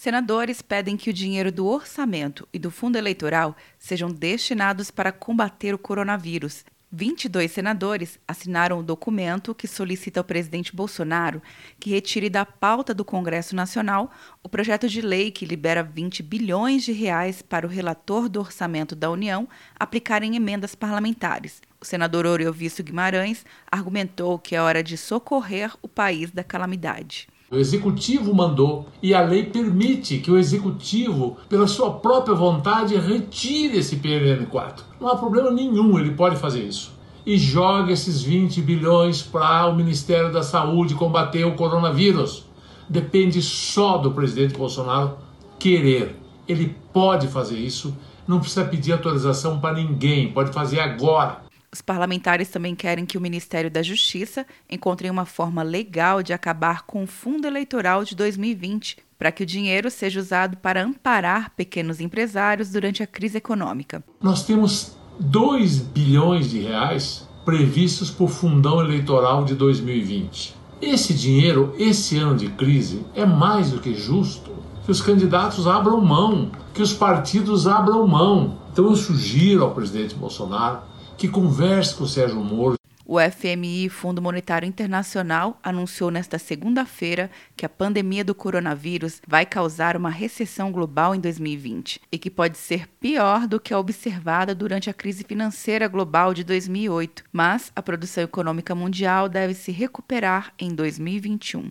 Senadores pedem que o dinheiro do orçamento e do fundo eleitoral sejam destinados para combater o coronavírus. 22 senadores assinaram o documento que solicita ao presidente Bolsonaro que retire da pauta do Congresso Nacional o projeto de lei que libera 20 bilhões de reais para o relator do orçamento da União aplicar em emendas parlamentares. O senador Oriovisto Guimarães argumentou que é hora de socorrer o país da calamidade. O executivo mandou e a lei permite que o executivo, pela sua própria vontade, retire esse PLN4. Não há problema nenhum, ele pode fazer isso. E joga esses 20 bilhões para o Ministério da Saúde combater o coronavírus. Depende só do presidente Bolsonaro querer. Ele pode fazer isso, não precisa pedir autorização para ninguém, pode fazer agora. Os parlamentares também querem que o Ministério da Justiça encontre uma forma legal de acabar com o fundo eleitoral de 2020, para que o dinheiro seja usado para amparar pequenos empresários durante a crise econômica. Nós temos 2 bilhões de reais previstos para o fundão eleitoral de 2020. Esse dinheiro, esse ano de crise, é mais do que justo que os candidatos abram mão, que os partidos abram mão. Então eu sugiro ao presidente Bolsonaro que converse com o Sérgio Moro. O FMI, Fundo Monetário Internacional, anunciou nesta segunda-feira que a pandemia do coronavírus vai causar uma recessão global em 2020 e que pode ser pior do que a observada durante a crise financeira global de 2008, mas a produção econômica mundial deve se recuperar em 2021.